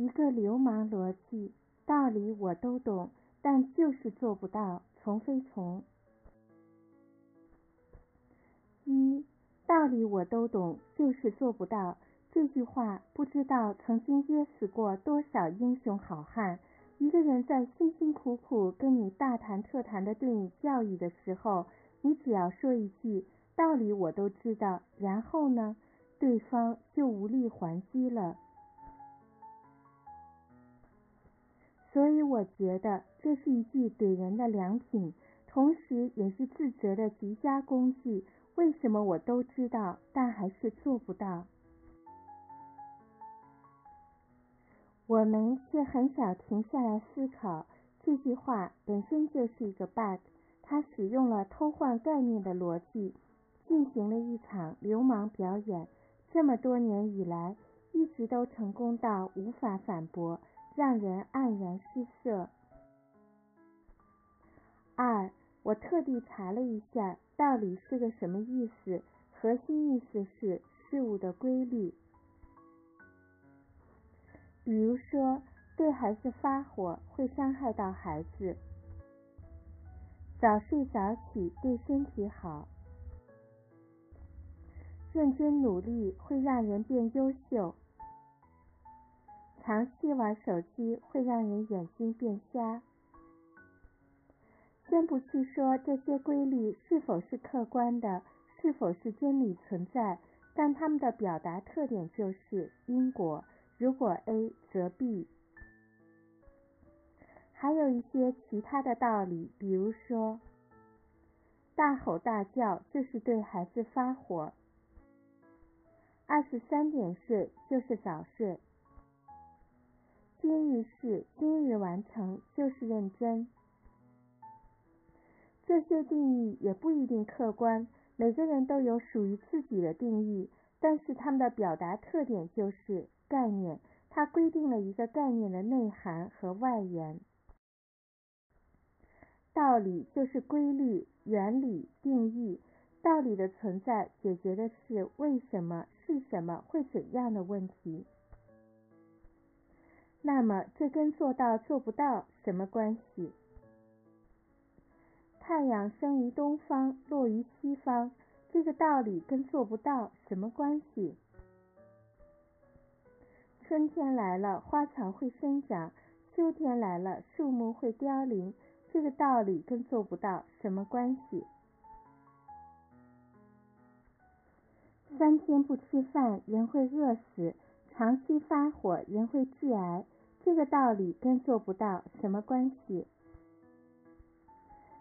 一个流氓逻辑，道理我都懂，但就是做不到。从非从。一，道理我都懂，就是做不到。这句话不知道曾经噎死过多少英雄好汉。一个人在辛辛苦苦跟你大谈特谈的对你教育的时候，你只要说一句道理我都知道，然后呢，对方就无力还击了。所以我觉得这是一句怼人的良品，同时也是自责的极佳工具。为什么我都知道，但还是做不到？我们却很少停下来思考，这句话本身就是一个 bug。它使用了偷换概念的逻辑，进行了一场流氓表演。这么多年以来，一直都成功到无法反驳，让人黯然失色。二，我特地查了一下，道理是个什么意思？核心意思是事物的规律。比如说，对孩子发火会伤害到孩子；早睡早起对身体好；认真努力会让人变优秀；长期玩手机会让人眼睛变瞎。先不去说这些规律是否是客观的，是否是真理存在，但它们的表达特点就是因果。如果 A 则 B，还有一些其他的道理，比如说，大吼大叫就是对孩子发火，二十三点睡就是早睡，今日事今日完成就是认真。这些定义也不一定客观，每个人都有属于自己的定义，但是他们的表达特点就是。概念，它规定了一个概念的内涵和外延。道理就是规律、原理、定义。道理的存在解决的是为什么、是什么、会怎样的问题。那么，这跟做到做不到什么关系？太阳生于东方，落于西方，这个道理跟做不到什么关系？春天来了，花草会生长；秋天来了，树木会凋零。这个道理跟做不到什么关系？三天不吃饭，人会饿死；长期发火，人会致癌。这个道理跟做不到什么关系？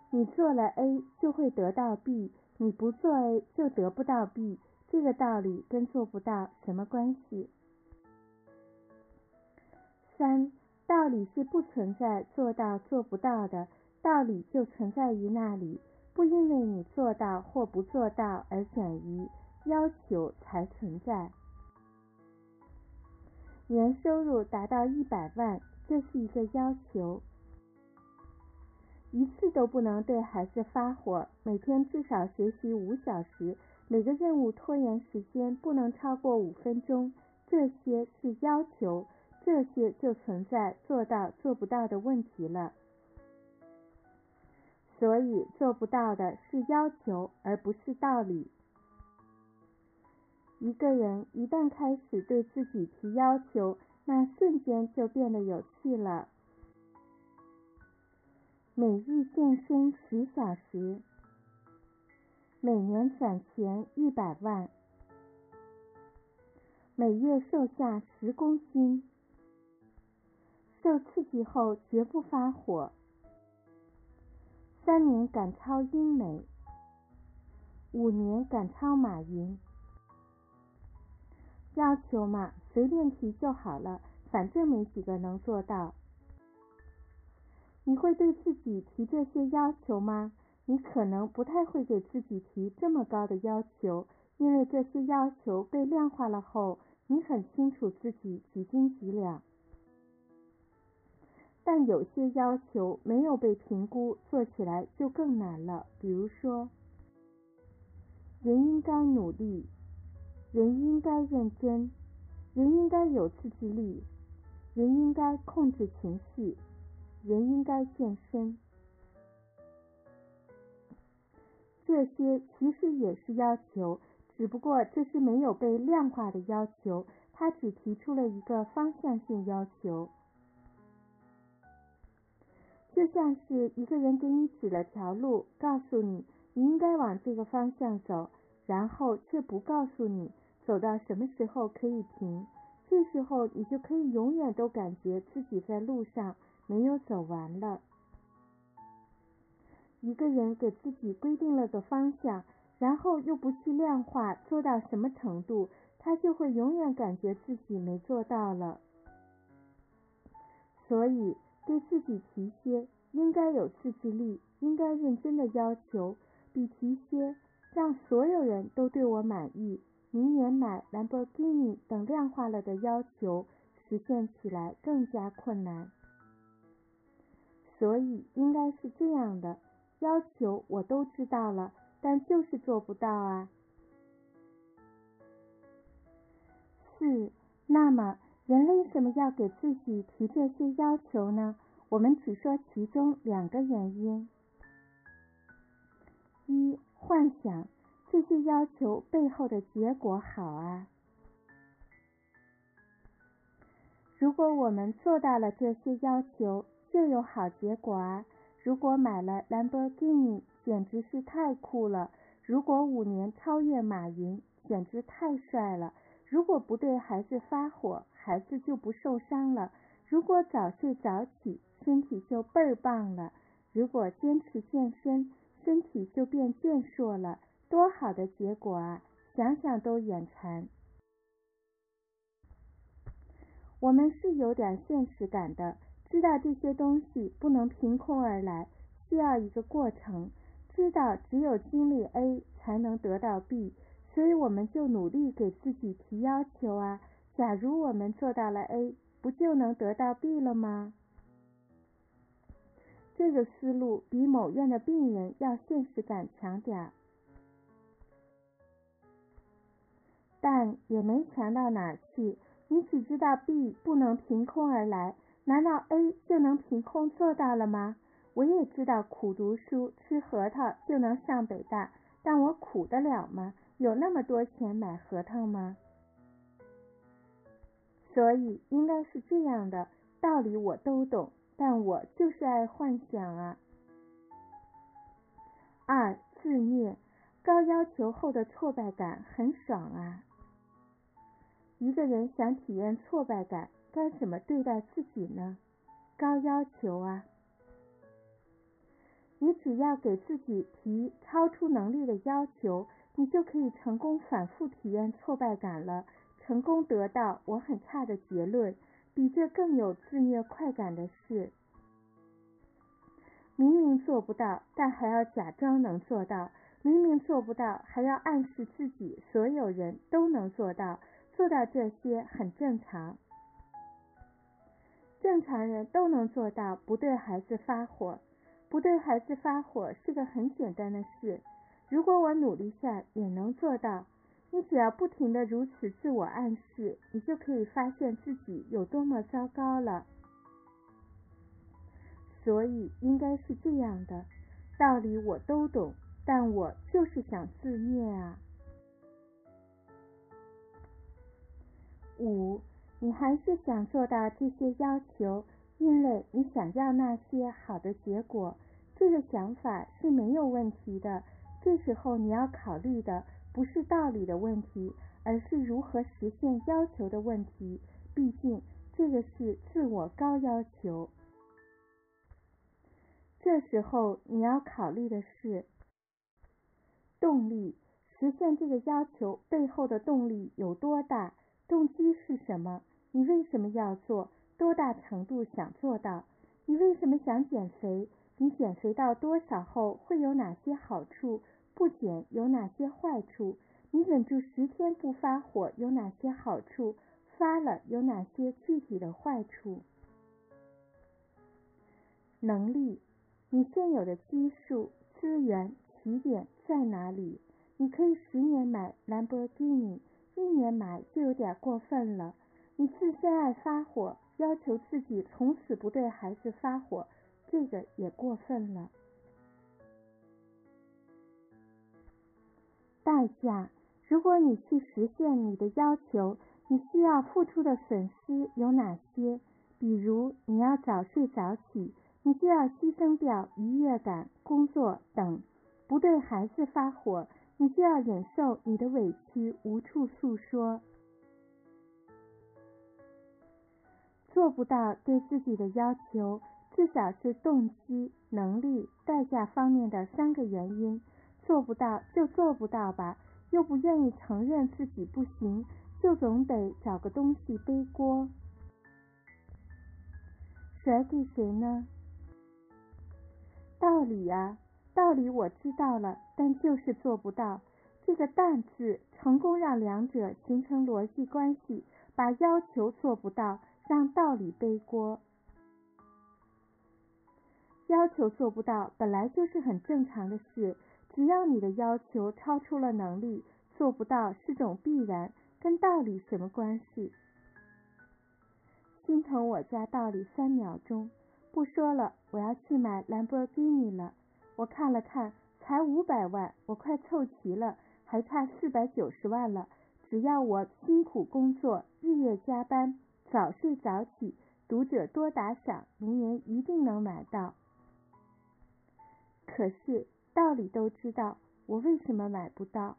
你做了 A 就会得到 B，你不做 A 就得不到 B。这个道理跟做不到什么关系？三道理是不存在做到做不到的，道理就存在于那里，不因为你做到或不做到而转移要求才存在。年收入达到一百万，这是一个要求。一次都不能对孩子发火，每天至少学习五小时，每个任务拖延时间不能超过五分钟，这些是要求。这些就存在做到做不到的问题了，所以做不到的是要求，而不是道理。一个人一旦开始对自己提要求，那瞬间就变得有趣了。每日健身十小时，每年攒钱一百万，每月瘦下十公斤。受刺激后绝不发火。三年赶超英美，五年赶超马云。要求嘛，随便提就好了，反正没几个能做到。你会对自己提这些要求吗？你可能不太会给自己提这么高的要求，因为这些要求被量化了后，你很清楚自己几斤几两。但有些要求没有被评估，做起来就更难了。比如说，人应该努力，人应该认真，人应该有自制力，人应该控制情绪，人应该健身。这些其实也是要求，只不过这是没有被量化的要求，他只提出了一个方向性要求。就像是一个人给你指了条路，告诉你你应该往这个方向走，然后却不告诉你走到什么时候可以停。这时候你就可以永远都感觉自己在路上没有走完了。一个人给自己规定了个方向，然后又不去量化做到什么程度，他就会永远感觉自己没做到了。所以。对自己提些应该有自制力、应该认真的要求，比提些让所有人都对我满意、明年买兰博基尼等量化了的要求实现起来更加困难。所以应该是这样的：要求我都知道了，但就是做不到啊。四，那么。人为什么要给自己提这些要求呢？我们只说其中两个原因：一、幻想这些要求背后的结果好啊。如果我们做到了这些要求，就有好结果啊。如果买了兰博基尼，简直是太酷了；如果五年超越马云，简直太帅了。如果不对孩子发火，孩子就不受伤了；如果早睡早起，身体就倍儿棒了；如果坚持健身，身体就变健硕了。多好的结果啊！想想都眼馋。我们是有点现实感的，知道这些东西不能凭空而来，需要一个过程，知道只有经历 A 才能得到 B。所以我们就努力给自己提要求啊！假如我们做到了 A，不就能得到 B 了吗？这个思路比某院的病人要现实感强点儿，但也没强到哪儿去。你只知道 B 不能凭空而来，难道 A 就能凭空做到了吗？我也知道苦读书吃核桃就能上北大，但我苦得了吗？有那么多钱买核桃吗？所以应该是这样的道理我都懂，但我就是爱幻想啊。二自虐，高要求后的挫败感很爽啊。一个人想体验挫败感，该怎么对待自己呢？高要求啊！你只要给自己提超出能力的要求。你就可以成功反复体验挫败感了，成功得到我很差的结论。比这更有自虐快感的事，明明做不到，但还要假装能做到；明明做不到，还要暗示自己所有人都能做到。做到这些很正常，正常人都能做到。不对孩子发火，不对孩子发火是个很简单的事。如果我努力下也能做到，你只要不停的如此自我暗示，你就可以发现自己有多么糟糕了。所以应该是这样的，道理我都懂，但我就是想自虐啊。五，你还是想做到这些要求，因为你想要那些好的结果，这个想法是没有问题的。这时候你要考虑的不是道理的问题，而是如何实现要求的问题。毕竟这个是自我高要求。这时候你要考虑的是动力，实现这个要求背后的动力有多大？动机是什么？你为什么要做？多大程度想做到？你为什么想减肥？你减肥到多少后会有哪些好处？不减有哪些坏处？你忍住十天不发火有哪些好处？发了有哪些具体的坏处？能力，你现有的基数、资源、起点在哪里？你可以十年买兰博基尼，一年买就有点过分了。你自身爱发火，要求自己从此不对孩子发火，这个也过分了。代价，如果你去实现你的要求，你需要付出的损失有哪些？比如你要早睡早起，你就要牺牲掉愉悦感、工作等；不对孩子发火，你就要忍受你的委屈无处诉说。做不到对自己的要求，至少是动机、能力、代价方面的三个原因。做不到就做不到吧，又不愿意承认自己不行，就总得找个东西背锅。甩给谁呢？道理呀，道理我知道了，但就是做不到。这个“但”字，成功让两者形成逻辑关系，把要求做不到。让道理背锅，要求做不到本来就是很正常的事。只要你的要求超出了能力，做不到是种必然，跟道理什么关系？心疼我家道理三秒钟，不说了，我要去买兰博基尼了。我看了看，才五百万，我快凑齐了，还差四百九十万了。只要我辛苦工作，日夜加班。早睡早起，读者多打赏，明年一定能买到。可是道理都知道，我为什么买不到？